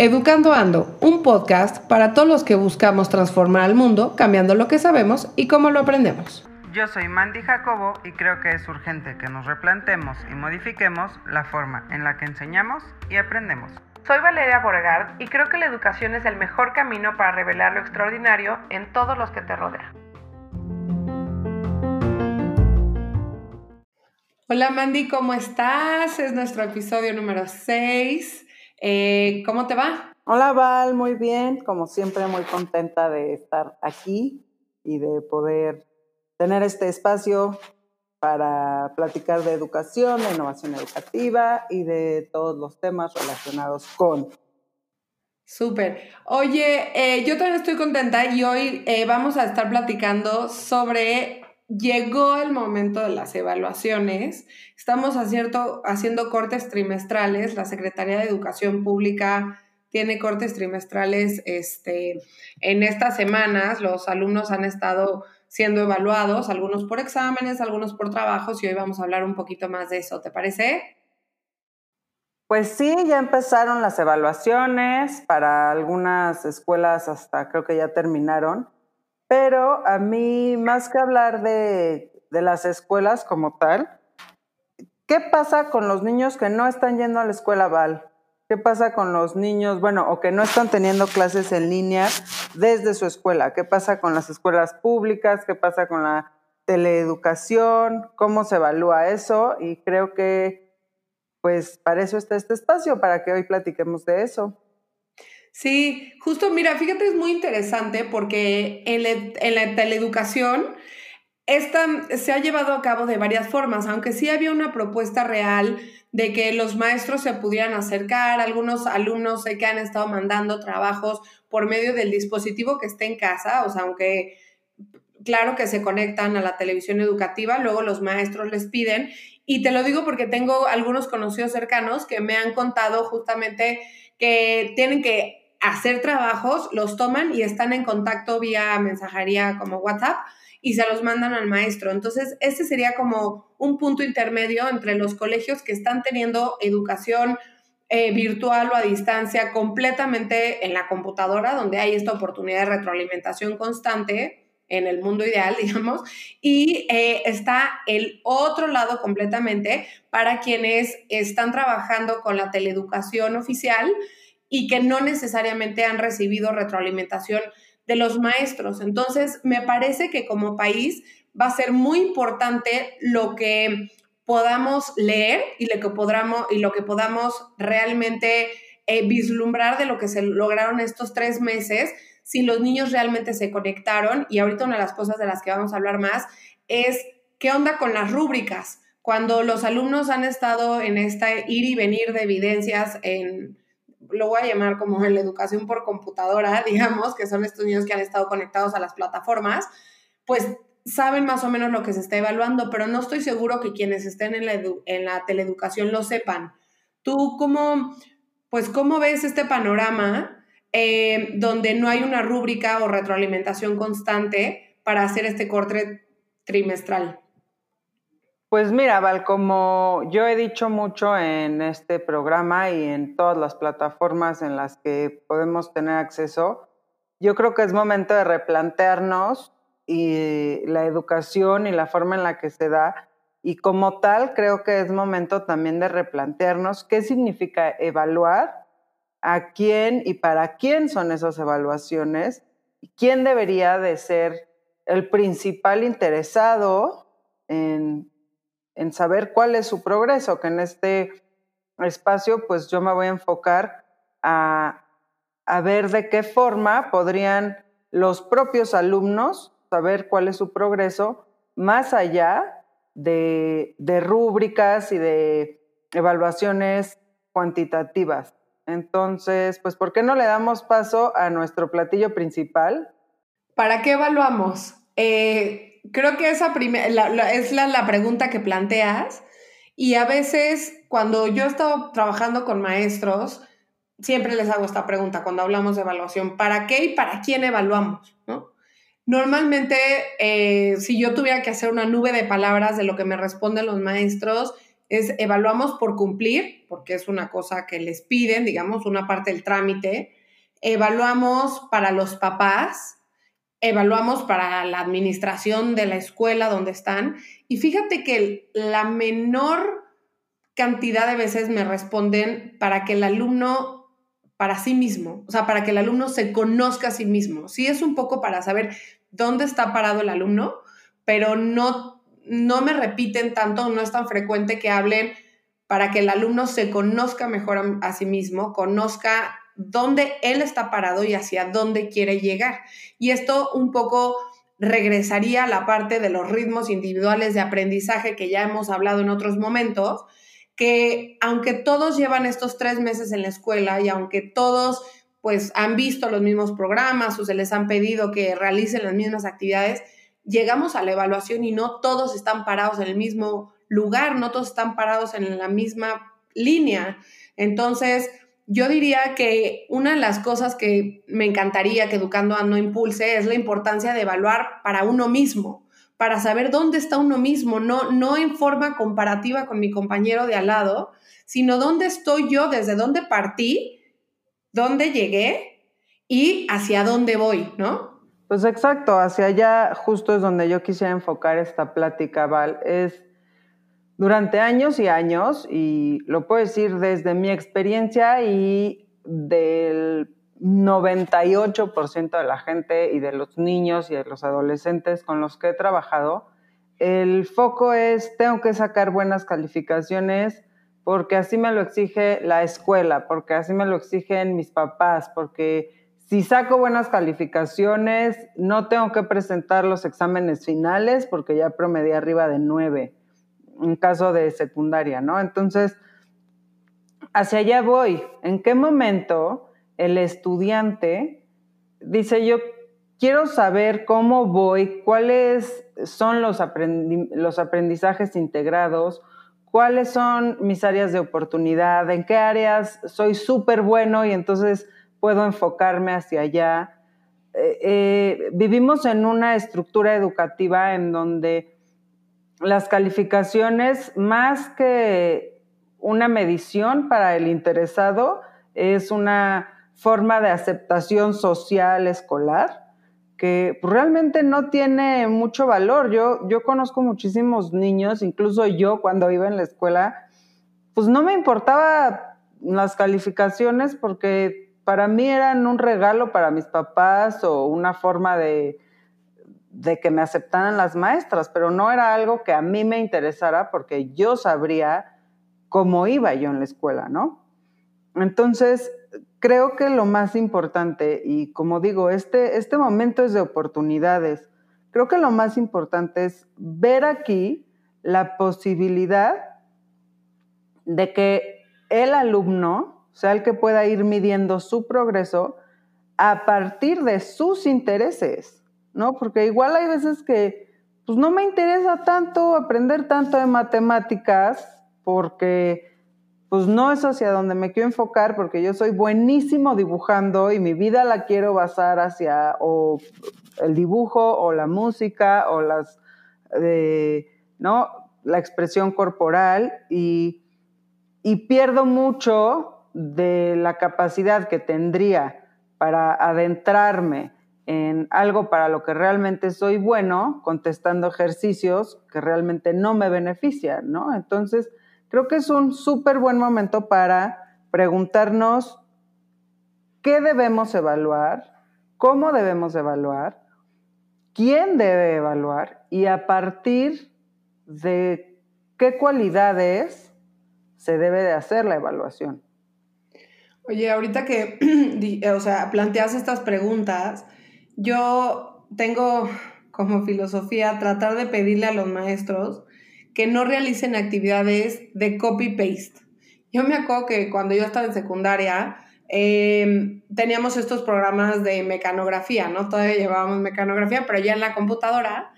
Educando Ando, un podcast para todos los que buscamos transformar al mundo cambiando lo que sabemos y cómo lo aprendemos. Yo soy Mandy Jacobo y creo que es urgente que nos replantemos y modifiquemos la forma en la que enseñamos y aprendemos. Soy Valeria Borgard y creo que la educación es el mejor camino para revelar lo extraordinario en todos los que te rodean. Hola Mandy, ¿cómo estás? Es nuestro episodio número 6. Eh, ¿Cómo te va? Hola Val, muy bien, como siempre muy contenta de estar aquí y de poder tener este espacio para platicar de educación, de innovación educativa y de todos los temas relacionados con. Súper. Oye, eh, yo también estoy contenta y hoy eh, vamos a estar platicando sobre llegó el momento de las evaluaciones. Estamos haciendo, cortes trimestrales. La Secretaría de Educación Pública tiene cortes trimestrales este, en estas semanas. Los alumnos han estado siendo evaluados, algunos por exámenes, algunos por trabajos, y hoy vamos a hablar un poquito más de eso. ¿Te parece? Pues sí, ya empezaron las evaluaciones, para algunas escuelas hasta creo que ya terminaron. Pero a mí, más que hablar de, las escuelas como tal, ¿qué pasa con los niños que no están yendo a la escuela Val? ¿Qué pasa con los niños, bueno, o que no están teniendo clases en línea desde su escuela? ¿Qué pasa con las escuelas públicas? ¿Qué pasa con la teleeducación? ¿Cómo se evalúa eso? Y creo que, pues, para eso está este espacio, para que hoy platiquemos de eso. Sí, justo, mira, fíjate, es muy interesante porque en, la teleeducación esta se ha llevado a cabo de varias formas, aunque sí había una propuesta real de que los maestros se pudieran acercar, algunos alumnos sé que han estado mandando trabajos por medio del dispositivo que esté en casa, o sea, aunque claro que se conectan a la televisión educativa, luego los maestros les piden, y te lo digo porque tengo algunos conocidos cercanos que me han contado justamente que tienen que hacer trabajos, los toman y están en contacto vía mensajería como WhatsApp y se los mandan al maestro. Entonces, ese sería como un punto intermedio entre los colegios que están teniendo educación eh, virtual o a distancia completamente en la computadora, donde hay esta oportunidad de retroalimentación constante en el mundo ideal, digamos, y eh, está el otro lado completamente para quienes están trabajando con la teleeducación oficial y que no necesariamente han recibido retroalimentación de los maestros. Entonces, me parece que como país va a ser muy importante lo que podamos leer y lo que, podamos, y lo que podamos realmente eh, vislumbrar de lo que se lograron estos tres meses, si los niños realmente se conectaron. Y ahorita una de las cosas de las que vamos a hablar más es qué onda con las rúbricas. Cuando los alumnos han estado en esta ir y venir de evidencias en, lo voy a llamar como la educación por computadora, digamos, que son estos niños que han estado conectados a las plataformas, pues saben más o menos lo que se está evaluando, pero no estoy seguro que quienes estén en la, en la teleeducación lo sepan. ¿Tú cómo, pues, cómo ves este panorama eh, donde no hay una rúbrica o retroalimentación constante para hacer este corte trimestral? Pues mira, Val, como yo he dicho mucho en este programa y en todas las plataformas en las que podemos tener acceso, yo creo que es momento de replantearnos y la educación y la forma en la que se da. Y como tal, creo que es momento también de replantearnos qué significa evaluar, a quién y para quién son esas evaluaciones, y quién debería de ser el principal interesado en en saber cuál es su progreso, que en este espacio pues yo me voy a enfocar a, ver de qué forma podrían los propios alumnos saber cuál es su progreso más allá de, de rúbricas y de evaluaciones cuantitativas. Entonces, pues, ¿por qué no le damos paso a nuestro platillo principal? ¿Para qué evaluamos? Eh, creo que esa es la, la, pregunta que planteas. Y a veces, cuando yo he estado trabajando con maestros, siempre les hago esta pregunta cuando hablamos de evaluación: ¿para qué y para quién evaluamos? ¿no? Normalmente, eh, si yo tuviera que hacer una nube de palabras de lo que me responden los maestros, es evaluamos por cumplir, porque es una cosa que les piden, digamos, una parte del trámite. Evaluamos para los papás, evaluamos para la administración de la escuela donde están. Y fíjate que la menor cantidad de veces me responden para que el alumno, para sí mismo, o sea, para que el alumno se conozca a sí mismo. Sí es un poco para saber dónde está parado el alumno, pero no no me repiten tanto, no es tan frecuente que hablen para que el alumno se conozca mejor a, sí mismo, conozca dónde él está parado y hacia dónde quiere llegar. Y esto un poco regresaría a la parte de los ritmos individuales de aprendizaje que ya hemos hablado en otros momentos, que aunque todos llevan estos tres meses en la escuela y aunque todos pues han visto los mismos programas o se les han pedido que realicen las mismas actividades, llegamos a la evaluación y no todos están parados en el mismo lugar, no todos están parados en la misma línea. Entonces, yo diría que una de las cosas que me encantaría que Educando no impulse es la importancia de evaluar para uno mismo, para saber dónde está uno mismo, no, no en forma comparativa con mi compañero de al lado, sino dónde estoy yo, desde dónde partí, dónde llegué y hacia dónde voy, ¿no? Pues exacto, hacia allá justo es donde yo quisiera enfocar esta plática, Val. Es durante años y años, y lo puedo decir desde mi experiencia y del 98% de la gente y de los niños y de los adolescentes con los que he trabajado, el foco es, tengo que sacar buenas calificaciones porque así me lo exige la escuela, porque así me lo exigen mis papás, porque si saco buenas calificaciones, no tengo que presentar los exámenes finales porque ya promedí arriba de nueve, en caso de secundaria, ¿no? Entonces, hacia allá voy. ¿En qué momento el estudiante dice yo quiero saber cómo voy, cuáles son los, aprendizajes integrados, cuáles son mis áreas de oportunidad, en qué áreas soy súper bueno y entonces puedo enfocarme hacia allá. Eh, eh, vivimos en una estructura educativa en donde las calificaciones, más que una medición para el interesado, es una forma de aceptación social escolar que realmente no tiene mucho valor. Yo, yo conozco muchísimos niños, incluso yo cuando iba en la escuela, pues no me importaba las calificaciones porque para mí eran un regalo para mis papás o una forma de, de que me aceptaran las maestras, pero no era algo que a mí me interesara porque yo sabría cómo iba yo en la escuela, ¿no? Entonces, creo que lo más importante, y como digo, este, este momento es de oportunidades, creo que lo más importante es ver aquí la posibilidad de que el alumno sea el que pueda ir midiendo su progreso a partir de sus intereses, ¿no? Porque igual hay veces que, pues no me interesa tanto aprender tanto de matemáticas porque, pues no es hacia donde me quiero enfocar porque yo soy buenísimo dibujando y mi vida la quiero basar hacia o el dibujo o la música o las, eh, ¿no? La expresión corporal y, y pierdo mucho de la capacidad que tendría para adentrarme en algo para lo que realmente soy bueno, contestando ejercicios que realmente no me benefician, ¿no? Entonces, creo que es un súper buen momento para preguntarnos qué debemos evaluar, cómo debemos evaluar, quién debe evaluar y a partir de qué cualidades se debe de hacer la evaluación. Oye, ahorita que, o sea, planteas estas preguntas, yo tengo como filosofía tratar de pedirle a los maestros que no realicen actividades de copy-paste. Yo me acuerdo que cuando yo estaba en secundaria, em, teníamos estos programas de mecanografía, ¿no? Todavía llevábamos mecanografía, pero ya en la computadora.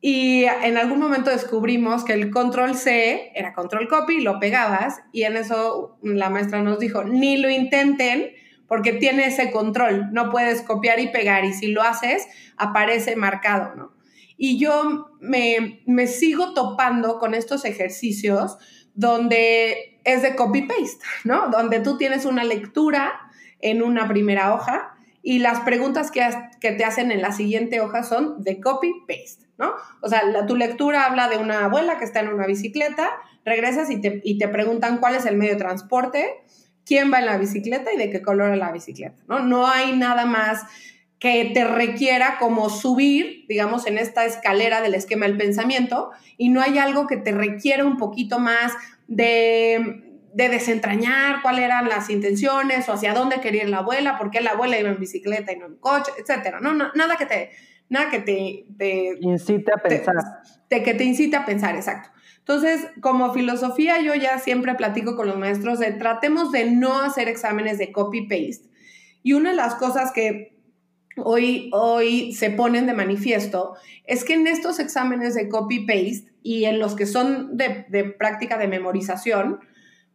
Y en algún momento descubrimos que el control C era control copy, lo pegabas y en eso la maestra nos dijo, ni lo intenten porque tiene ese control, no puedes copiar y pegar y si lo haces aparece marcado, ¿no? Y yo me, me sigo topando con estos ejercicios donde es de copy-paste, ¿no? Donde tú tienes una lectura en una primera hoja y las preguntas que, que te hacen en la siguiente hoja son de copy-paste, ¿no? O sea, tu lectura habla de una abuela que está en una bicicleta, regresas y te, y te preguntan cuál es el medio de transporte, quién va en la bicicleta y de qué color es la bicicleta, ¿no? No hay nada más que te requiera como subir, digamos, en esta escalera del esquema del pensamiento y no hay algo que te requiera un poquito más de, desentrañar cuáles eran las intenciones o hacia dónde quería ir la abuela, por qué la abuela iba en bicicleta y no en coche, etcétera. No, nada que te, nada que te, te incite a pensar. que te incite a pensar, exacto. Entonces, como filosofía, yo ya siempre platico con los maestros de tratemos de no hacer exámenes de copy-paste. Y una de las cosas que hoy, hoy se ponen de manifiesto es que en estos exámenes de copy-paste y en los que son de, de práctica de memorización,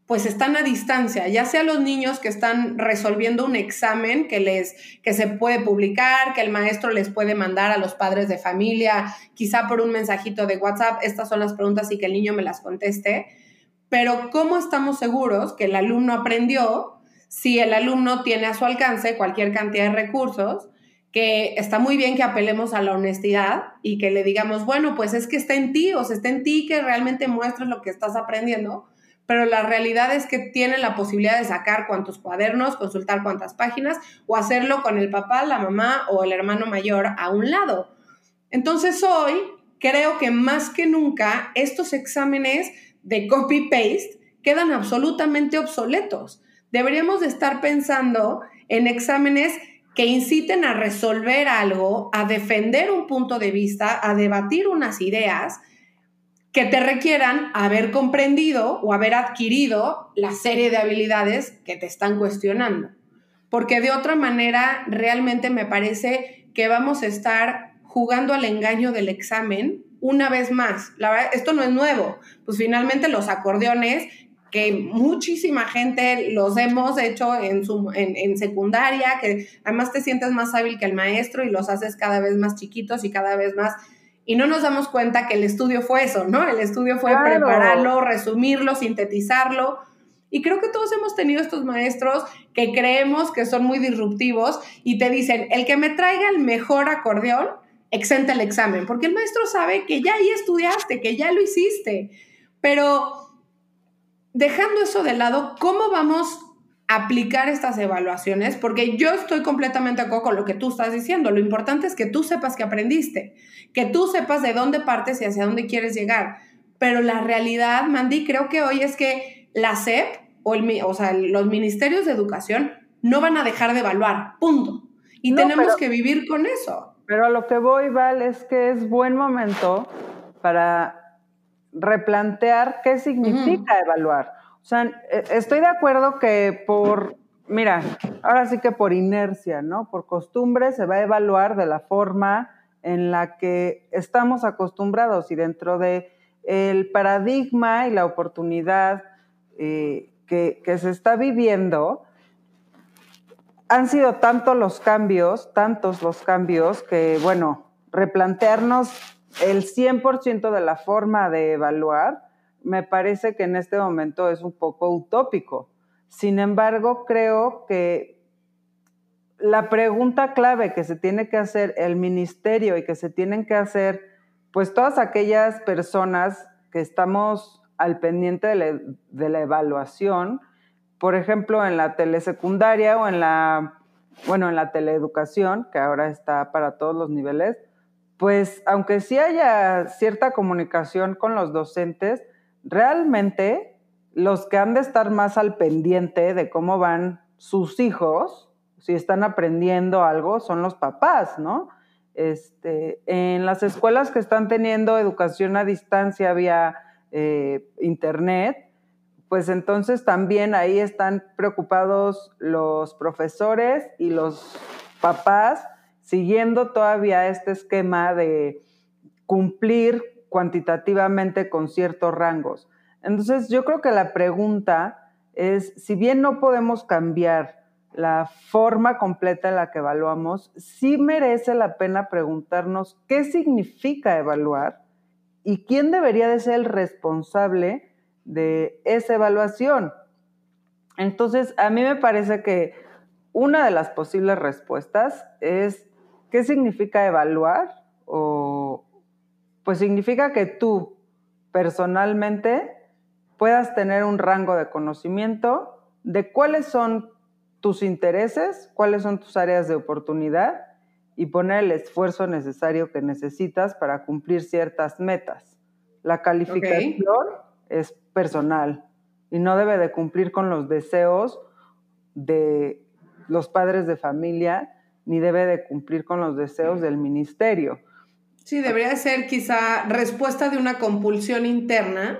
pues están a distancia, ya sea los niños que están resolviendo un examen que les que se puede publicar, que el maestro les puede mandar a los padres de familia, quizá por un mensajito de WhatsApp, estas son las preguntas y que el niño me las conteste, pero ¿cómo estamos seguros que el alumno aprendió si el alumno tiene a su alcance cualquier cantidad de recursos? que está muy bien que apelemos a la honestidad y que le digamos, bueno, pues es que está en ti, o sea, está en ti que realmente muestres lo que estás aprendiendo, pero la realidad es que tienen la posibilidad de sacar cuantos cuadernos, consultar cuántas páginas o hacerlo con el papá, la mamá o el hermano mayor a un lado. Entonces hoy creo que más que nunca estos exámenes de copy-paste quedan absolutamente obsoletos. Deberíamos de estar pensando en exámenes que inciten a resolver algo, a defender un punto de vista, a debatir unas ideas que te requieran haber comprendido o haber adquirido la serie de habilidades que te están cuestionando. Porque de otra manera, realmente me parece que vamos a estar jugando al engaño del examen una vez más. Esto no es nuevo. Pues finalmente los acordeones, que muchísima gente los hemos hecho en, en, en secundaria, que además te sientes más hábil que el maestro y los haces cada vez más chiquitos y cada vez más y no nos damos cuenta que el estudio fue eso, ¿no? El estudio fue prepararlo, resumirlo, sintetizarlo. Y creo que todos hemos tenido estos maestros que creemos que son muy disruptivos y te dicen, el que me traiga el mejor acordeón, exenta el examen, porque el maestro sabe que ya ahí estudiaste, que ya lo hiciste. Pero dejando eso de lado, ¿cómo vamos aplicar estas evaluaciones, porque yo estoy completamente de acuerdo con lo que tú estás diciendo. Lo importante es que tú sepas que aprendiste, que tú sepas de dónde partes y hacia dónde quieres llegar. Pero la realidad, Mandy, creo que hoy es que la SEP o, el, o sea, los ministerios de educación no van a dejar de evaluar, punto. Y tenemos que vivir con eso. Pero a lo que voy, Val, es que es buen momento para replantear qué significa evaluar. Sea, e, estoy de acuerdo que por, mira, ahora sí que por inercia, ¿no? Por costumbre se va a evaluar de la forma en la que estamos acostumbrados y dentro de el paradigma y la oportunidad eh, que, que se está viviendo, han sido tantos los cambios, tantos los cambios, que, bueno, replantearnos el 100% de la forma de evaluar me parece que en este momento es un poco utópico. Sin embargo, creo que la pregunta clave que se tiene que hacer el ministerio y que se tienen que hacer, pues todas aquellas personas que estamos al pendiente de la, evaluación, por ejemplo, en la telesecundaria o en la, bueno, en la teleeducación, que ahora está para todos los niveles, pues aunque sí haya cierta comunicación con los docentes, realmente los que han de estar más al pendiente de cómo van sus hijos, si están aprendiendo algo, son los papás, ¿no? Este, en las escuelas que están teniendo educación a distancia vía eh, internet, pues entonces también ahí están preocupados los profesores y los papás siguiendo todavía este esquema de cumplir cuantitativamente con ciertos rangos. Entonces, yo creo que la pregunta es, si bien no podemos cambiar la forma completa en la que evaluamos, sí merece la pena preguntarnos qué significa evaluar y quién debería de ser el responsable de esa evaluación. Entonces, a mí me parece que una de las posibles respuestas es, ¿qué significa evaluar? O, pues significa que tú personalmente puedas tener un rango de conocimiento de cuáles son tus intereses, cuáles son tus áreas de oportunidad y poner el esfuerzo necesario que necesitas para cumplir ciertas metas. La calificación es personal y no debe de cumplir con los deseos de los padres de familia ni debe de cumplir con los deseos del ministerio. Sí, debería ser quizá respuesta de una compulsión interna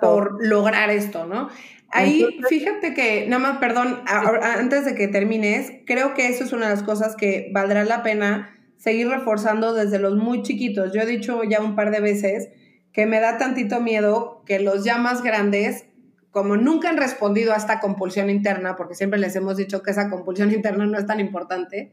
por lograr esto, ¿no? Ahí, fíjate que, nada más, perdón, antes de que termines, creo que eso es una de las cosas que valdrá la pena seguir reforzando desde los muy chiquitos. Yo he dicho ya un par de veces que me da tantito miedo que los ya más grandes, como nunca han respondido a esta compulsión interna, porque siempre les hemos dicho que esa compulsión interna no es tan importante,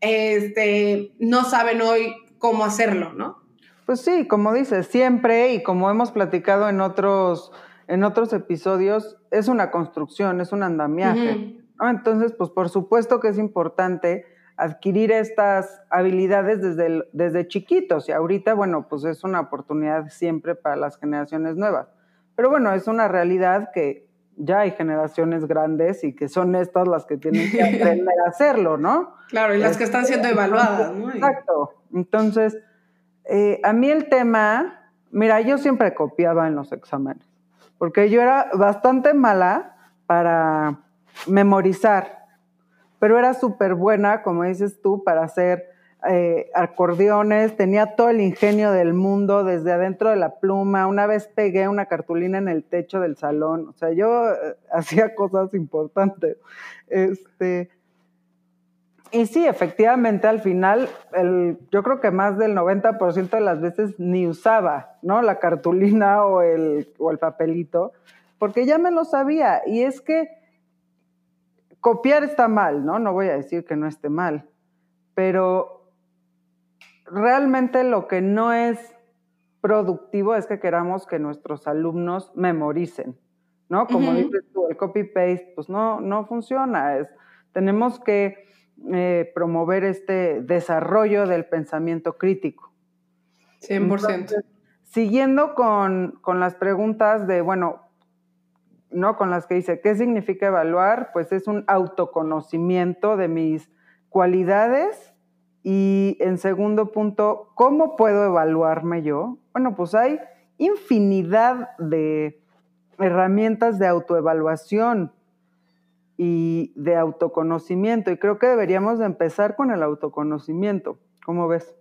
este, no saben hoy cómo hacerlo, ¿no? Pues sí, como dices, siempre y como hemos platicado en otros en otros episodios, es una construcción, es un andamiaje. Entonces, pues por supuesto que es importante adquirir estas habilidades desde, desde chiquitos y ahorita, bueno, pues es una oportunidad siempre para las generaciones nuevas. Pero bueno, es una realidad que ya hay generaciones grandes y que son estas las que tienen que aprender a hacerlo, ¿no? Claro, y las que están siendo evaluadas, ¿no? Exacto. Entonces, eh, a mí el tema, mira, yo siempre copiaba en los exámenes porque yo era bastante mala para memorizar, pero era súper buena, como dices tú, para hacer eh, acordeones, tenía todo el ingenio del mundo desde adentro de la pluma, una vez pegué una cartulina en el techo del salón, o sea, yo eh, hacía cosas importantes. Este, y sí, efectivamente, al final, el, yo creo que más del 90% de las veces ni usaba, ¿no? La cartulina o el, o el papelito, porque ya me lo sabía. Y es que copiar está mal, ¿no? No voy a decir que no esté mal, pero realmente lo que no es productivo es que queramos que nuestros alumnos memoricen, ¿no? Como dices tú, el copy-paste, pues no, no funciona. Es, tenemos que eh, promover este desarrollo del pensamiento crítico. 100%. siguiendo con, las preguntas de, bueno, ¿no? Con las que dice, ¿qué significa evaluar? Pues es un autoconocimiento de mis cualidades y en segundo punto, ¿cómo puedo evaluarme yo? Bueno, pues hay infinidad de herramientas de autoevaluación y de autoconocimiento. Y creo que deberíamos de empezar con el autoconocimiento. ¿Cómo ves?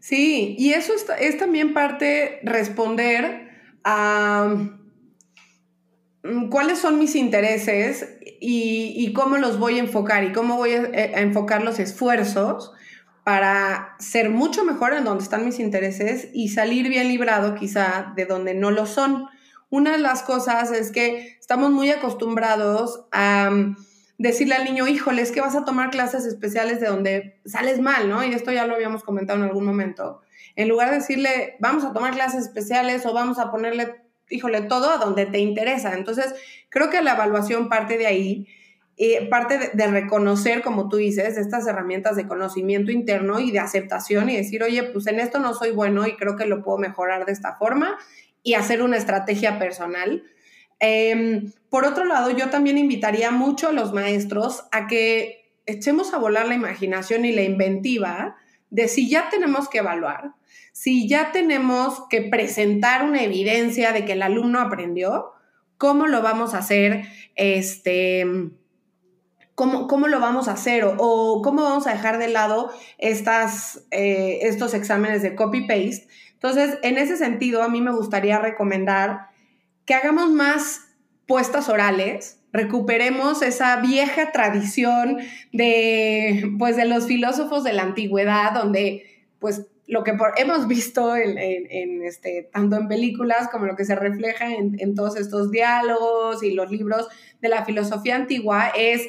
Sí, y eso es, también parte responder a cuáles son mis intereses y, cómo los voy a enfocar y cómo voy a, eh, a, enfocar los esfuerzos para ser mucho mejor en donde están mis intereses y salir bien librado quizá de donde no lo son. Una de las cosas es que estamos muy acostumbrados a mm, decirle al niño, híjole, es que vas a tomar clases especiales de donde sales mal, ¿no? Y esto ya lo habíamos comentado en algún momento. En lugar de decirle, vamos a tomar clases especiales o vamos a ponerle, híjole, todo a donde te interesa. Entonces, creo que la evaluación parte de ahí, eh, parte de, reconocer, como tú dices, estas herramientas de conocimiento interno y de aceptación y decir, oye, pues en esto no soy bueno y creo que lo puedo mejorar de esta forma y hacer una estrategia personal. Em, por otro lado, yo también invitaría mucho a los maestros a que echemos a volar la imaginación y la inventiva de si ya tenemos que evaluar, si ya tenemos que presentar una evidencia de que el alumno aprendió, cómo lo vamos a hacer, este, cómo, cómo lo vamos a hacer o, cómo vamos a dejar de lado estas, eh, estos exámenes de copy-paste entonces, en ese sentido, a mí me gustaría recomendar que hagamos más puestas orales, recuperemos esa vieja tradición de, pues, de los filósofos de la antigüedad, donde, pues, lo que hemos visto este, tanto en películas como lo que se refleja en, en todos estos diálogos y los libros de la filosofía antigua es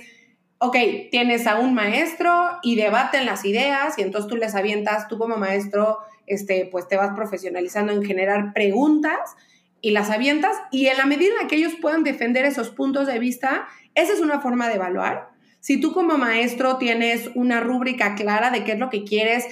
ok, tienes a un maestro y debaten las ideas y entonces tú les avientas, tú como maestro, este, pues te vas profesionalizando en generar preguntas y las avientas y en la medida en que ellos puedan defender esos puntos de vista, esa es una forma de evaluar. Si tú como maestro tienes una rúbrica clara de qué es lo que quieres,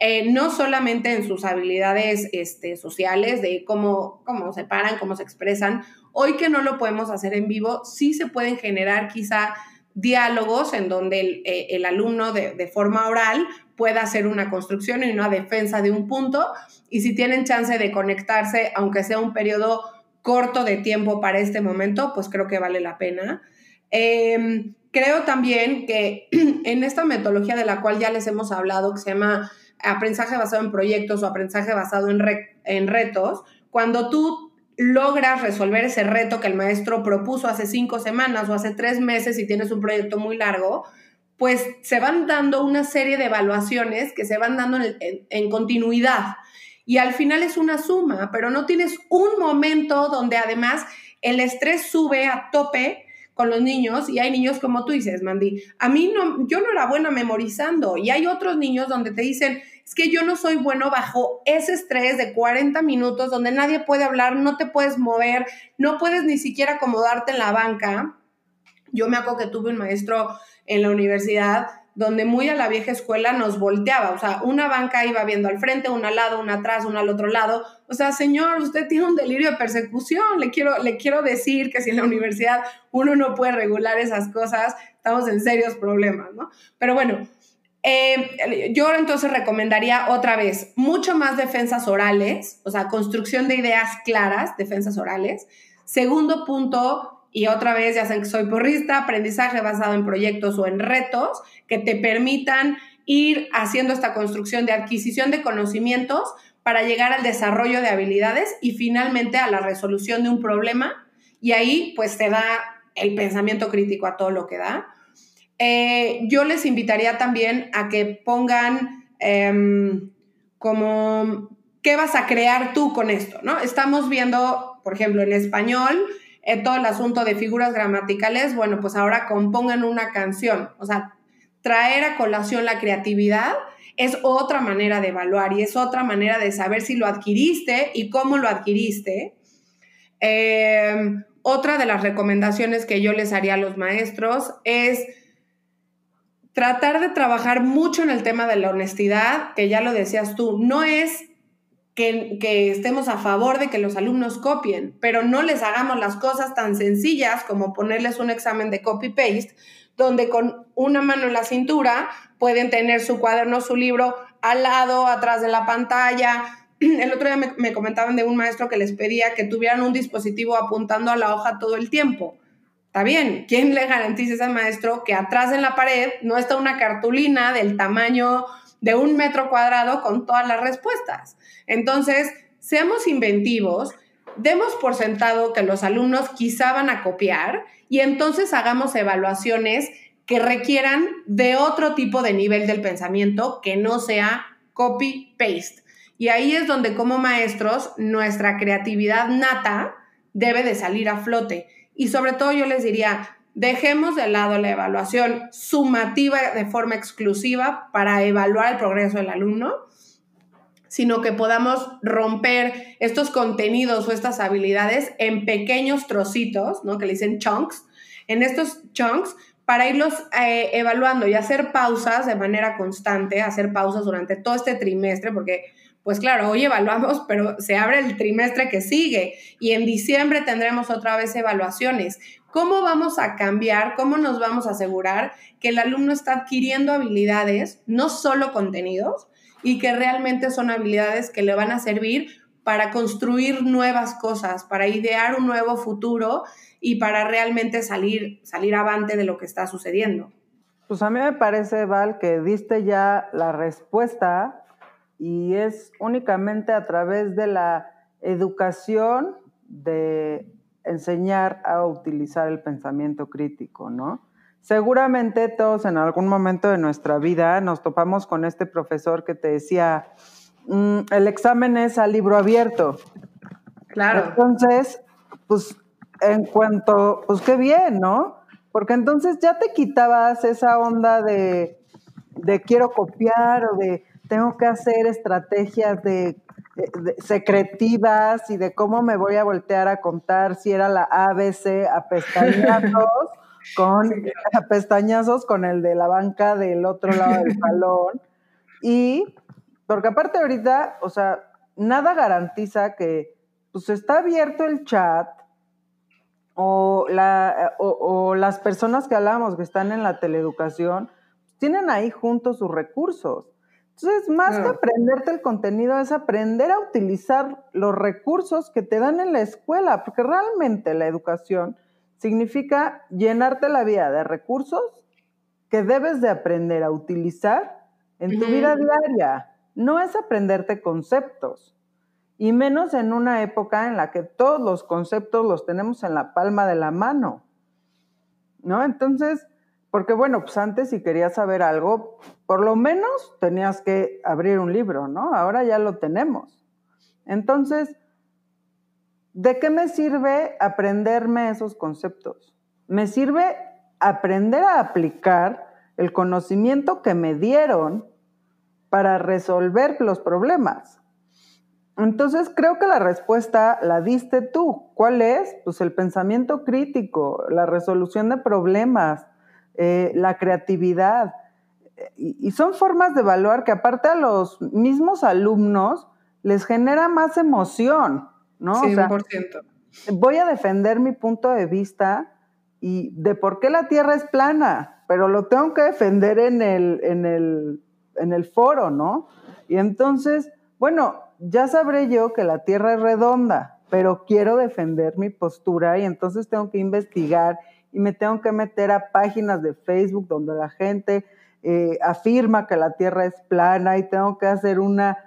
eh, no solamente en sus habilidades este, sociales, de cómo, cómo se paran, cómo se expresan, hoy que no lo podemos hacer en vivo, sí se pueden generar quizá diálogos en donde el, eh, alumno de, forma oral pueda hacer una construcción y una defensa de un punto. Y si tienen chance de conectarse, aunque sea un periodo corto de tiempo para este momento, pues creo que vale la pena. Em, creo también que en esta metodología de la cual ya les hemos hablado, que se llama aprendizaje basado en proyectos o aprendizaje basado en, en retos, cuando tú logras resolver ese reto que el maestro propuso hace cinco semanas o hace tres meses y tienes un proyecto muy largo, pues se van dando una serie de evaluaciones que se van dando en, continuidad. Y al final es una suma, pero no tienes un momento donde además el estrés sube a tope con los niños y hay niños como tú dices, Mandy, a mí no, yo no era buena memorizando y hay otros niños donde te dicen, es que yo no soy bueno bajo ese estrés de 40 minutos donde nadie puede hablar, no te puedes mover, no puedes ni siquiera acomodarte en la banca. Yo me acuerdo que tuve un maestro en la universidad donde muy a la vieja escuela nos volteaba, o sea, una banca iba viendo al frente, una al lado, una atrás, una al otro lado. O sea, señor, usted tiene un delirio de persecución. Le quiero, le quiero decir que si en la universidad uno no puede regular esas cosas, estamos en serios problemas, ¿no? Pero bueno, eh, yo entonces recomendaría otra vez mucho más defensas orales, o sea, construcción de ideas claras, defensas orales. Segundo punto, y otra vez, ya saben que soy porrista, aprendizaje basado en proyectos o en retos que te permitan ir haciendo esta construcción de adquisición de conocimientos para llegar al desarrollo de habilidades y finalmente a la resolución de un problema. Y ahí pues te da el pensamiento crítico a todo lo que da. Eh, yo les invitaría también a que pongan em, como, ¿qué vas a crear tú con esto? ¿no? Estamos viendo, por ejemplo, en español, eh, todo el asunto de figuras gramaticales, bueno, pues ahora compongan una canción, o sea, traer a colación la creatividad es otra manera de evaluar y es otra manera de saber si lo adquiriste y cómo lo adquiriste. Em, otra de las recomendaciones que yo les haría a los maestros es tratar de trabajar mucho en el tema de la honestidad, que ya lo decías tú, no es que, estemos a favor de que los alumnos copien, pero no les hagamos las cosas tan sencillas como ponerles un examen de copy-paste, donde con una mano en la cintura pueden tener su cuaderno, su libro al lado, atrás de la pantalla. El otro día me, me comentaban de un maestro que les pedía que tuvieran un dispositivo apuntando a la hoja todo el tiempo. Está bien, ¿quién le garantiza a ese maestro que atrás en la pared no está una cartulina del tamaño de un metro cuadrado con todas las respuestas? Entonces, seamos inventivos, demos por sentado que los alumnos quizá van a copiar y entonces hagamos evaluaciones que requieran de otro tipo de nivel del pensamiento que no sea copy-paste. Y ahí es donde como maestros nuestra creatividad nata debe de salir a flote y sobre todo yo les diría, dejemos de lado la evaluación sumativa de forma exclusiva para evaluar el progreso del alumno, sino que podamos romper estos contenidos o estas habilidades en pequeños trocitos, ¿no? que le dicen chunks, en estos chunks para irlos eh, evaluando y hacer pausas de manera constante, hacer pausas durante todo este trimestre, porque pues claro, hoy evaluamos, pero se abre el trimestre que sigue y en diciembre tendremos otra vez evaluaciones. ¿Cómo vamos a cambiar? ¿Cómo nos vamos a asegurar que el alumno está adquiriendo habilidades, no solo contenidos, y que realmente son habilidades que le van a servir para construir nuevas cosas, para idear un nuevo futuro y para realmente salir, salir avante de lo que está sucediendo? Pues a mí me parece, Val, que diste ya la respuesta y es únicamente a través de la educación de enseñar a utilizar el pensamiento crítico, ¿no? Seguramente todos en algún momento de nuestra vida nos topamos con este profesor que te decía, mm, el examen es a libro abierto. Claro. Entonces, pues en cuanto, pues qué bien, ¿no? Porque entonces ya te quitabas esa onda de, de quiero copiar o de tengo que hacer estrategias de secretivas y de cómo me voy a voltear a contar si era la ABC a pestañazos con a pestañazos con el de la banca del otro lado del salón y porque aparte ahorita, o sea, nada garantiza que pues está abierto el chat o, la, o, las personas que hablamos que están en la teleeducación tienen ahí juntos sus recursos. Entonces, más que aprenderte el contenido, es aprender a utilizar los recursos que te dan en la escuela, porque realmente la educación significa llenarte la vida de recursos que debes de aprender a utilizar en tu vida diaria. No es aprenderte conceptos, y menos en una época en la que todos los conceptos los tenemos en la palma de la mano. ¿No? Entonces, porque bueno, pues antes si querías saber algo, por lo menos tenías que abrir un libro, ¿no? Ahora ya lo tenemos. Entonces, ¿de qué me sirve aprenderme esos conceptos? Me sirve aprender a aplicar el conocimiento que me dieron para resolver los problemas. Entonces creo que la respuesta la diste tú. ¿Cuál es? Pues el pensamiento crítico, la resolución de problemas, eh, la creatividad. Y, son formas de evaluar que aparte a los mismos alumnos les genera más emoción, ¿no? 100%. voy a defender mi punto de vista y de por qué la Tierra es plana, pero lo tengo que defender en el, en el, en el foro, ¿no? Y entonces, bueno, ya sabré yo que la Tierra es redonda, pero quiero defender mi postura y entonces tengo que investigar y me tengo que meter a páginas de Facebook donde la gente eh, afirma que la Tierra es plana y tengo que hacer una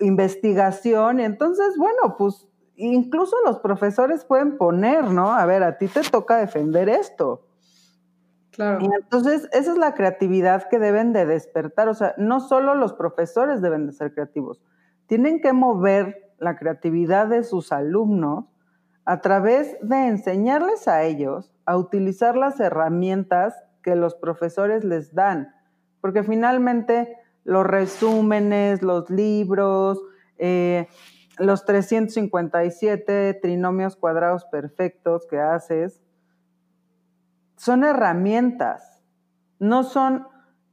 investigación. Y entonces, bueno, pues incluso los profesores pueden poner, ¿no? A ver, a ti te toca defender esto. Claro. Y entonces, esa es la creatividad que deben de despertar. O sea, no solo los profesores deben de ser creativos, tienen que mover la creatividad de sus alumnos a través de enseñarles a ellos a utilizar las herramientas que los profesores les dan, porque finalmente los resúmenes, los libros, eh, los 357 trinomios cuadrados perfectos que haces, son herramientas, no son,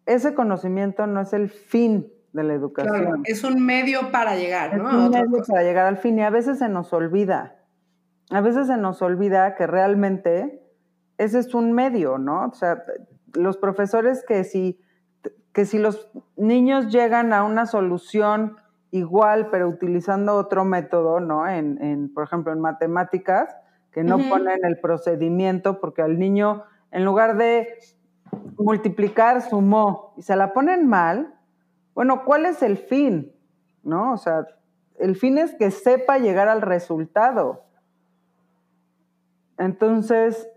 ese conocimiento no es el fin de la educación. es un medio para llegar, ¿no? Es un medio para llegar al fin y a veces se nos olvida. A veces se nos olvida que realmente ese es un medio, ¿no? O sea, los profesores que si, que si los niños llegan a una solución igual, pero utilizando otro método, ¿no? En, por ejemplo, en matemáticas, que no ponen el procedimiento, porque al niño, en lugar de multiplicar, sumó, y se la ponen mal, bueno, ¿cuál es el fin? ¿No? O sea, el fin es que sepa llegar al resultado. Entonces,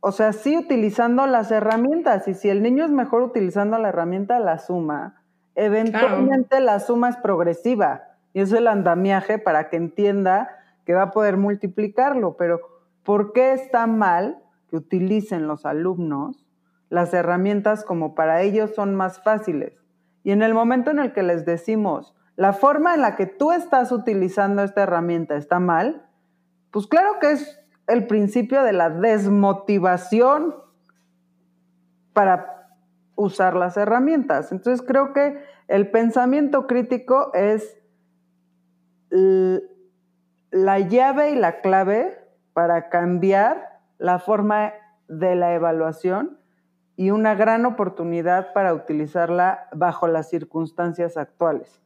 o sea, sí utilizando las herramientas, y si el niño es mejor utilizando la herramienta la suma, eventualmente la suma es progresiva, y es el andamiaje para que entienda que va a poder multiplicarlo, pero ¿por qué está mal que utilicen los alumnos las herramientas como para ellos son más fáciles? Y en el momento en el que les decimos, la forma en la que tú estás utilizando esta herramienta está mal, pues claro que es el principio de la desmotivación para usar las herramientas. Entonces creo que el pensamiento crítico es la llave y la clave para cambiar la forma de la evaluación y una gran oportunidad para utilizarla bajo las circunstancias actuales.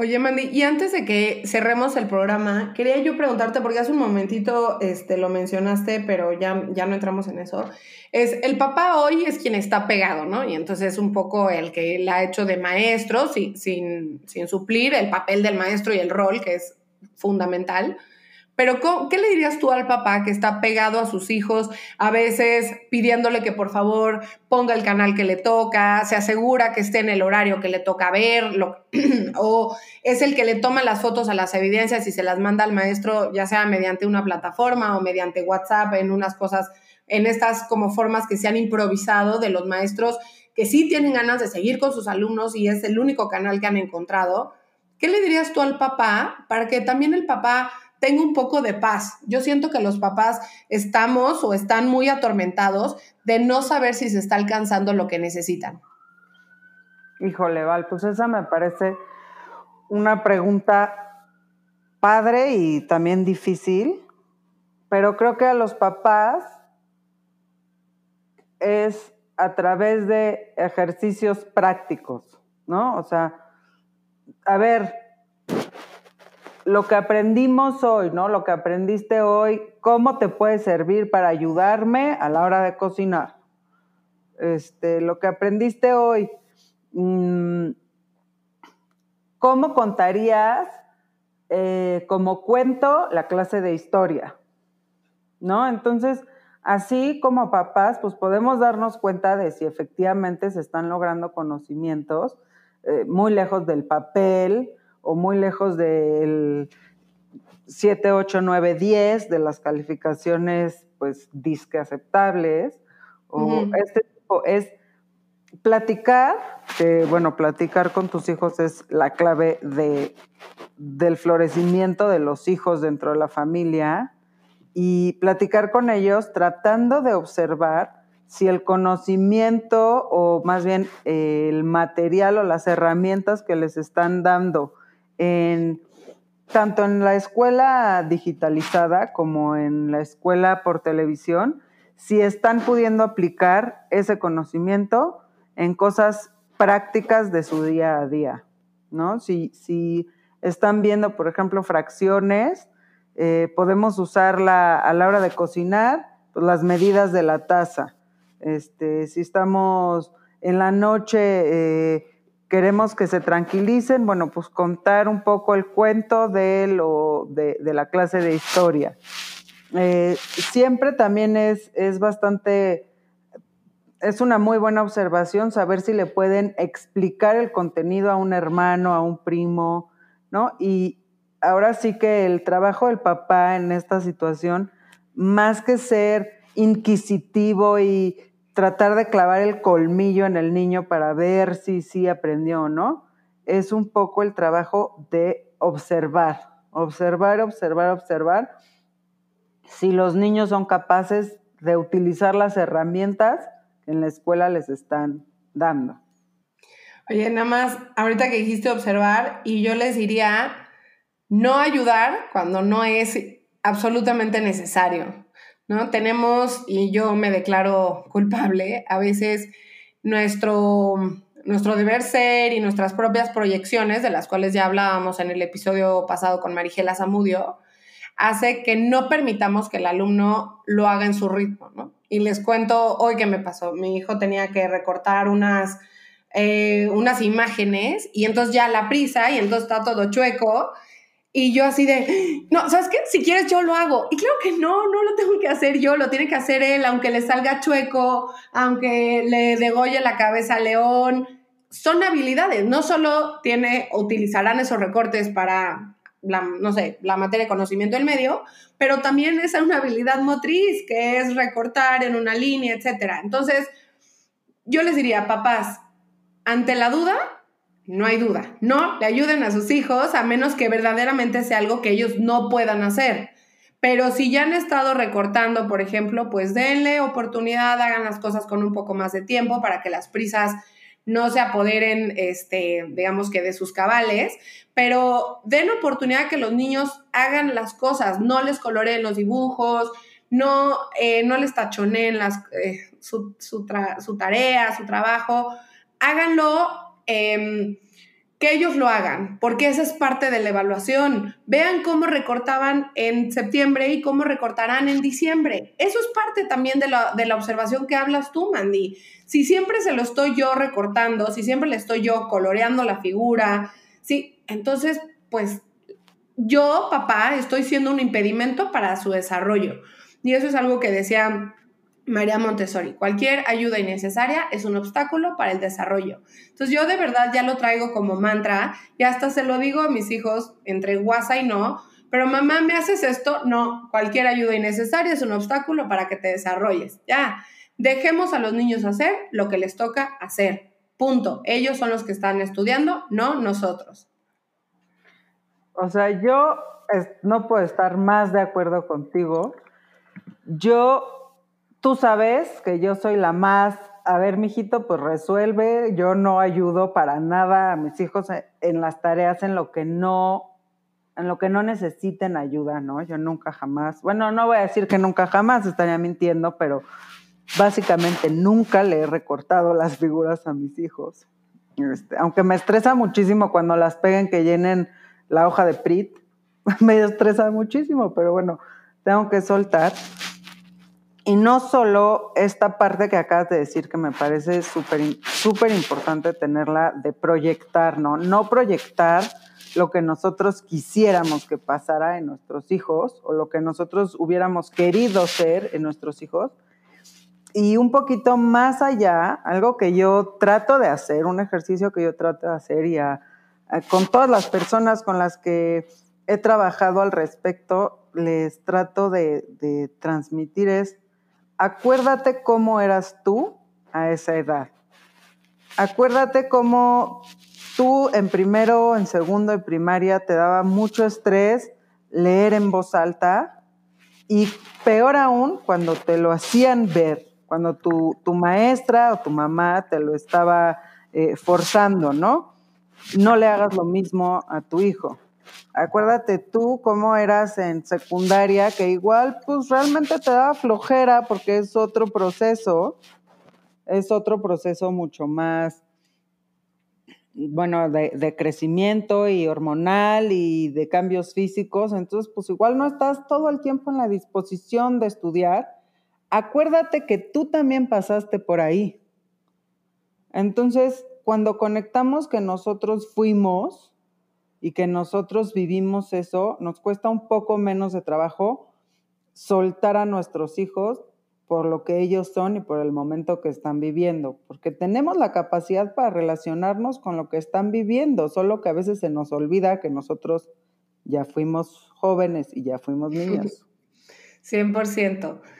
Oye, Mandy, y antes de que cerremos el programa, quería yo preguntarte, porque hace un momentito este, lo mencionaste, pero ya, ya no entramos en eso, es el papá hoy es quien está pegado, ¿no? Y entonces es un poco el que la ha hecho de maestro, sin, sin suplir el papel del maestro y el rol, que es fundamental. Pero ¿qué le dirías tú al papá que está pegado a sus hijos, a veces pidiéndole que por favor ponga el canal que le toca, se asegura que esté en el horario que le toca ver, o es el que le toma las fotos a las evidencias y se las manda al maestro, ya sea mediante una plataforma o mediante WhatsApp, en unas cosas, en estas como formas que se han improvisado de los maestros que sí tienen ganas de seguir con sus alumnos y es el único canal que han encontrado? ¿qué le dirías tú al papá para que también el papá tenga un poco de paz? Yo siento que los papás estamos o están muy atormentados de no saber si se está alcanzando lo que necesitan. Híjole, Val, pues esa me parece una pregunta padre y también difícil, pero creo que a los papás es a través de ejercicios prácticos, ¿no? O sea, a ver, lo que aprendimos hoy, ¿no? Lo que aprendiste hoy, ¿cómo te puede servir para ayudarme a la hora de cocinar? Este, lo que aprendiste hoy, mm, ¿cómo contarías eh, como cuento la clase de historia? ¿No? Entonces, así como papás, pues podemos darnos cuenta de si efectivamente se están logrando conocimientos eh, muy lejos del papel o muy lejos del 7, 8, 9, 10 de las calificaciones pues disque aceptables o este tipo es platicar, que bueno, platicar con tus hijos es la clave de, del florecimiento de los hijos dentro de la familia y platicar con ellos tratando de observar si el conocimiento o más bien el material o las herramientas que les están dando tanto en la escuela digitalizada como en la escuela por televisión, si están pudiendo aplicar ese conocimiento en cosas prácticas de su día a día, ¿no? Si, si están viendo, por ejemplo, fracciones, eh, podemos usarla a la hora de cocinar, pues las medidas de la taza este, si estamos en la noche, eh, queremos que se tranquilicen, bueno, pues contar un poco el cuento de, lo, de, la clase de historia. Eh, siempre también es, es bastante, es una muy buena observación saber si le pueden explicar el contenido a un hermano, a un primo, ¿no? Y ahora sí que el trabajo del papá en esta situación, más que ser inquisitivo y tratar de clavar el colmillo en el niño para ver si sí aprendió o no, es un poco el trabajo de observar, observar, observar, observar. Si los niños son capaces de utilizar las herramientas que en la escuela les están dando. Oye, nada más, ahorita que dijiste observar, y yo les diría no ayudar cuando no es absolutamente necesario. ¿No? Tenemos, y yo me declaro culpable, a veces nuestro, nuestro deber ser y nuestras propias proyecciones, de las cuales ya hablábamos en el episodio pasado con Marigela Zamudio, hace que no permitamos que el alumno lo haga en su ritmo, ¿no? Y les cuento hoy qué me pasó. Mi hijo tenía que recortar unas, eh, unas imágenes y entonces ya la prisa y entonces está todo chueco y yo así de, no, ¿sabes qué? Si quieres yo lo hago. Y claro que no, no lo tengo que hacer yo, lo tiene que hacer él, aunque le salga chueco, aunque le degolle la cabeza a león. Son habilidades, no solo tiene, utilizarán esos recortes para, la, no sé, la materia de conocimiento del medio, pero también es una habilidad motriz, que es recortar en una línea, etc. Entonces, yo les diría, papás, ante la duda, no hay duda. No le ayuden a sus hijos a menos que verdaderamente sea algo que ellos no puedan hacer. Pero si ya han estado recortando, por ejemplo, pues denle oportunidad, hagan las cosas con un poco más de tiempo para que las prisas no se apoderen, este, digamos que de sus cabales, pero den oportunidad que los niños hagan las cosas, no les coloreen los dibujos, no, eh, no les tachoneen las, eh, su, su, su tarea, su trabajo, háganlo Em, que ellos lo hagan, porque esa es parte de la evaluación. Vean cómo recortaban en septiembre y cómo recortarán en diciembre. Eso es parte también de la, de la observación que hablas tú, Mandy. Si siempre se lo estoy yo recortando, si siempre le estoy yo coloreando la figura, sí, entonces, pues yo, papá, estoy siendo un impedimento para su desarrollo. Y eso es algo que decía María Montessori, cualquier ayuda innecesaria es un obstáculo para el desarrollo. Entonces yo de verdad ya lo traigo como mantra y hasta se lo digo a mis hijos entre guasa y no, pero mamá, ¿me haces esto? No, cualquier ayuda innecesaria es un obstáculo para que te desarrolles. Ya, dejemos a los niños hacer lo que les toca hacer. Punto. Ellos son los que están estudiando, no nosotros. O sea, yo no puedo estar más de acuerdo contigo. Yo, tú sabes que yo soy la más, a ver, mijito, pues resuelve. Yo no ayudo para nada a mis hijos en las tareas en lo que no, en lo que no necesiten ayuda, ¿no? Yo nunca jamás, bueno, no voy a decir que nunca jamás, estaría mintiendo, pero básicamente nunca le he recortado las figuras a mis hijos. Este, aunque me estresa muchísimo cuando las peguen que llenen la hoja de PRIT, me estresa muchísimo, pero bueno, tengo que soltar. Y no solo esta parte que acabas de decir que me parece súper súper importante tenerla de proyectar, ¿no? No proyectar lo que nosotros quisiéramos que pasara en nuestros hijos o lo que nosotros hubiéramos querido ser en nuestros hijos, y un poquito más allá, algo que yo trato de hacer, un ejercicio que yo trato de hacer y con todas las personas con las que he trabajado al respecto, les trato de, de transmitir es, acuérdate cómo eras tú a esa edad. Acuérdate cómo tú en primero, en segundo de primaria te daba mucho estrés leer en voz alta y peor aún cuando te lo hacían ver cuando tu, maestra o tu mamá te lo estaba eh, forzando, ¿no? No le hagas lo mismo a tu hijo. Acuérdate tú cómo eras en secundaria, que igual pues realmente te daba flojera porque es otro proceso, es otro proceso mucho más, bueno, de, de, crecimiento y hormonal y de cambios físicos. Entonces, pues igual no estás todo el tiempo en la disposición de estudiar acuérdate que tú también pasaste por ahí. Entonces, cuando conectamos que nosotros fuimos y que nosotros vivimos eso, nos cuesta un poco menos de trabajo soltar a nuestros hijos por lo que ellos son y por el momento que están viviendo, porque tenemos la capacidad para relacionarnos con lo que están viviendo, solo que a veces se nos olvida que nosotros ya fuimos jóvenes y ya fuimos niños. 100%.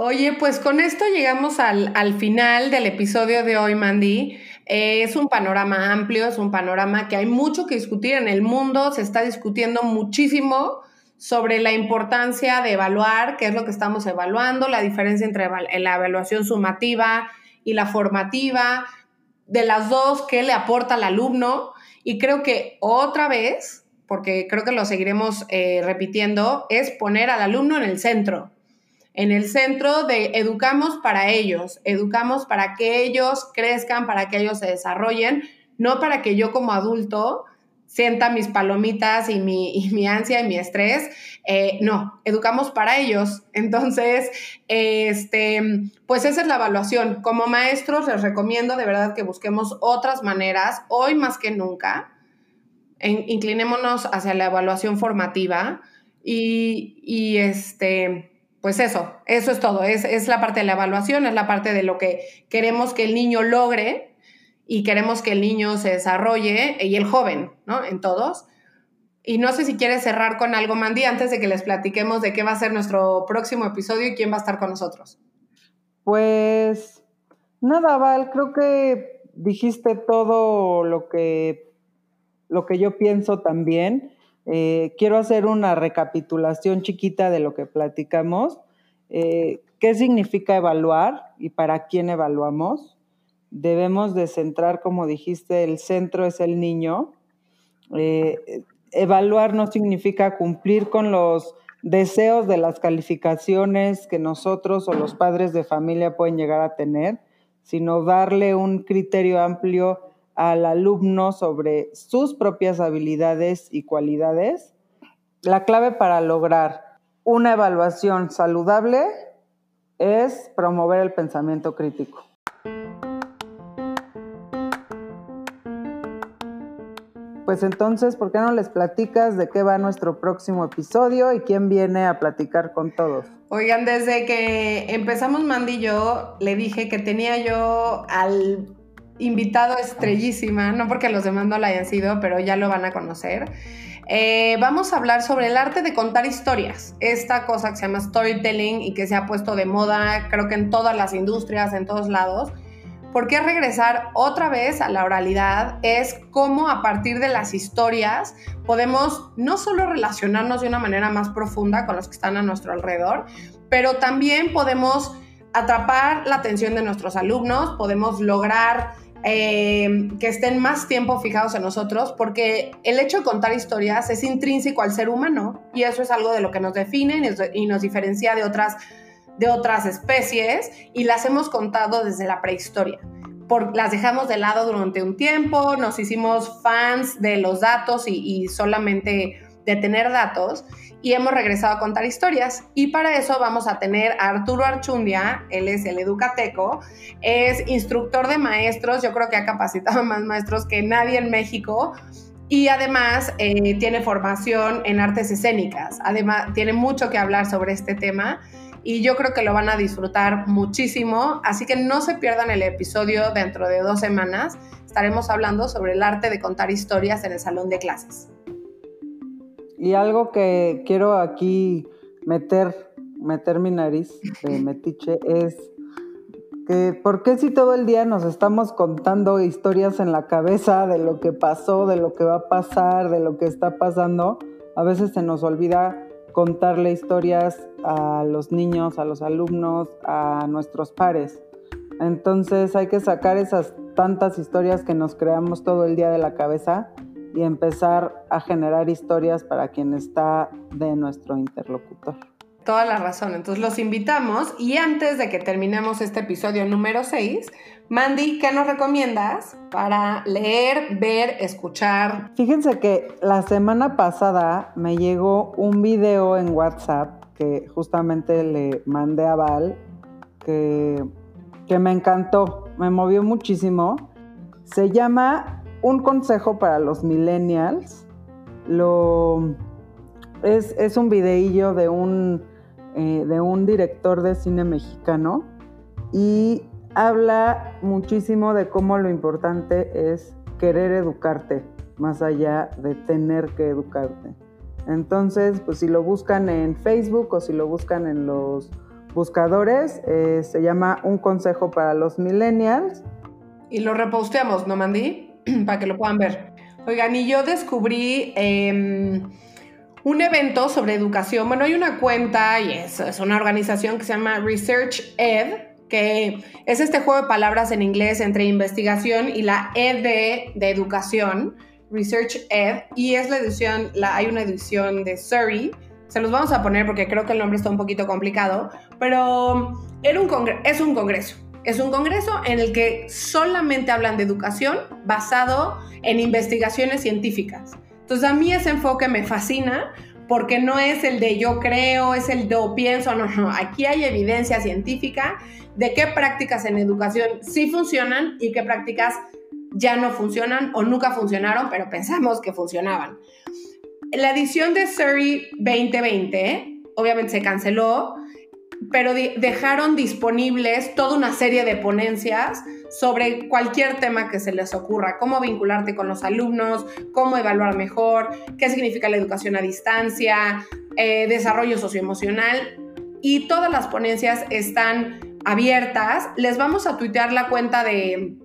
Oye, pues con esto llegamos al, final del episodio de hoy, Mandy. Eh, es un panorama amplio, es un panorama que hay mucho que discutir en el mundo, se está discutiendo muchísimo sobre la importancia de evaluar, qué es lo que estamos evaluando, la diferencia entre la evaluación sumativa y la formativa, de las dos, qué le aporta al alumno. Y creo que otra vez, porque creo que lo seguiremos eh, repitiendo, es poner al alumno en el centro en el centro de educamos para ellos, educamos para que ellos crezcan, para que ellos se desarrollen, no para que yo como adulto sienta mis palomitas y mi, ansia y mi estrés. Eh, no, educamos para ellos. Entonces, este, pues esa es la evaluación. Como maestros les recomiendo de verdad que busquemos otras maneras, hoy más que nunca. inclinémonos hacia la evaluación formativa y, y este pues eso, eso es todo. Es, la parte de la evaluación, es la parte de lo que queremos que el niño logre y queremos que el niño se desarrolle y el joven, ¿no? En todos. Y no sé si quieres cerrar con algo, Mandy, antes de que les platiquemos de qué va a ser nuestro próximo episodio y quién va a estar con nosotros. Pues nada, Val, creo que dijiste todo lo que, lo que yo pienso también. Eh, quiero hacer una recapitulación chiquita de lo que platicamos. Eh, ¿Qué significa evaluar y para quién evaluamos? Debemos de centrar, como dijiste, el centro es el niño. Eh, evaluar no significa cumplir con los deseos de las calificaciones que nosotros o los padres de familia pueden llegar a tener, sino darle un criterio amplio al alumno sobre sus propias habilidades y cualidades. La clave para lograr una evaluación saludable es promover el pensamiento crítico. Pues entonces, ¿por qué no les platicas de qué va nuestro próximo episodio y quién viene a platicar con todos? Oigan, desde que empezamos Mandy y yo, le dije que tenía yo al invitado estrellísima, no porque los demás no la hayan sido, pero ya lo van a conocer. Eh, vamos a hablar sobre el arte de contar historias, esta cosa que se llama storytelling y que se ha puesto de moda, creo que en todas las industrias, en todos lados, ¿Por qué regresar otra vez a la oralidad? Es cómo a partir de las historias podemos no solo relacionarnos de una manera más profunda con los que están a nuestro alrededor, pero también podemos atrapar la atención de nuestros alumnos, podemos lograr eh, que estén más tiempo fijados en nosotros, porque el hecho de contar historias es intrínseco al ser humano y eso es algo de lo que nos define y nos diferencia de otras de otras especies y las hemos contado desde la prehistoria. Por, las dejamos de lado durante un tiempo, nos hicimos fans de los datos y, solamente de tener datos y hemos regresado a contar historias. Y para eso vamos a tener a Arturo Archundia, él es el educateco, es instructor de maestros, yo creo que ha capacitado más maestros que nadie en México. Y además eh, tiene formación en artes escénicas. Además, tiene mucho que hablar sobre este tema y yo creo que lo van a disfrutar muchísimo. Así que no se pierdan el episodio dentro de dos semanas. Estaremos hablando sobre el arte de contar historias en el salón de clases. Y algo que quiero aquí meter, meter mi nariz de metiche es que ¿por qué si todo el día nos estamos contando historias en la cabeza de lo que pasó, de lo que va a pasar, de lo que está pasando? A veces se nos olvida contarle historias a los niños, a los alumnos, a nuestros pares. Entonces hay que sacar esas tantas historias que nos creamos todo el día de la cabeza y empezar a generar historias para quien está de nuestro interlocutor. Toda la razón. Entonces los invitamos y antes de que terminemos este episodio número 6, Mandy, ¿qué nos recomiendas para leer, ver, escuchar? Fíjense que la semana pasada me llegó un video en WhatsApp que justamente le mandé a Val, que, que me encantó, me movió muchísimo. Se llama Un consejo para los millennials. Lo, es, es un videillo de un, eh, de un director de cine mexicano y habla muchísimo de cómo lo importante es querer educarte, más allá de tener que educarte. Entonces, pues si lo buscan en Facebook o si lo buscan en los buscadores, eh, se llama Un Consejo para los Millennials. Y lo reposteamos, ¿no, Mandy? para que lo puedan ver. Oigan, y yo descubrí em, un evento sobre educación. Bueno, hay una cuenta y es, una organización que se llama Research Ed, que es este juego de palabras en inglés entre investigación y la ED de educación, Research Ed, y es la edición, la, hay una edición de Surrey, se los vamos a poner porque creo que el nombre está un poquito complicado, pero es un congreso. Es un congreso en el que solamente hablan de educación basado en investigaciones científicas. Entonces a mí ese enfoque me fascina porque no es el de yo creo, es el de yo pienso, no, no, aquí hay evidencia científica de qué prácticas en educación sí funcionan y qué prácticas ya no funcionan o nunca funcionaron, pero pensamos que funcionaban. La edición de Surrey 2020 obviamente se canceló, pero dejaron disponibles toda una serie de ponencias sobre cualquier tema que se les ocurra, cómo vincularte con los alumnos, cómo evaluar mejor, qué significa la educación a distancia, eh, desarrollo socioemocional y todas las ponencias están abiertas. Les vamos a tuitear la cuenta de,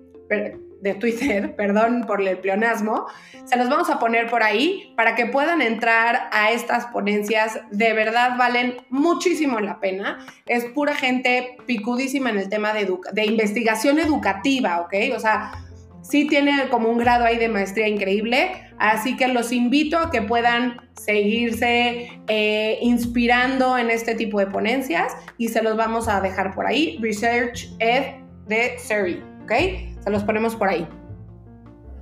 de Twitter, perdón por el pleonasmo. Se los vamos a poner por ahí para que puedan entrar a estas ponencias. De verdad valen muchísimo la pena. Es pura gente picudísima en el tema de, de investigación educativa, ¿ok? O sea, sí tiene como un grado ahí de maestría increíble, así que los invito a que puedan seguirse eh, inspirando en este tipo de ponencias y se los vamos a dejar por ahí, Research Ed de Surrey, ¿ok? Se los ponemos por ahí.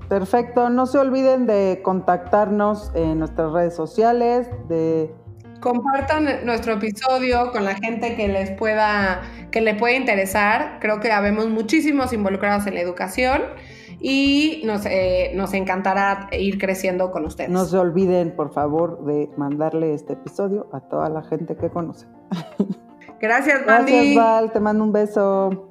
Perfecto, no se olviden de contactarnos en nuestras redes sociales, de compartan nuestro episodio con la gente que les pueda que le pueda interesar. Creo que habemos muchísimos involucrados en la educación y nos, eh, nos encantará ir creciendo con ustedes. No se olviden, por favor, de mandarle este episodio a toda la gente que conoce. Gracias, Mandy. Gracias, Val. Te mando un beso.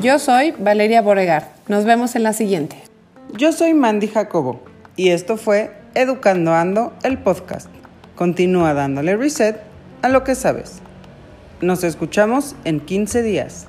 Yo soy Valeria Boregar. Nos vemos en la siguiente. Yo soy Mandy Jacobo y esto fue Educando Ando, el podcast. Continúa dándole reset a lo que sabes. Nos escuchamos en 15 días.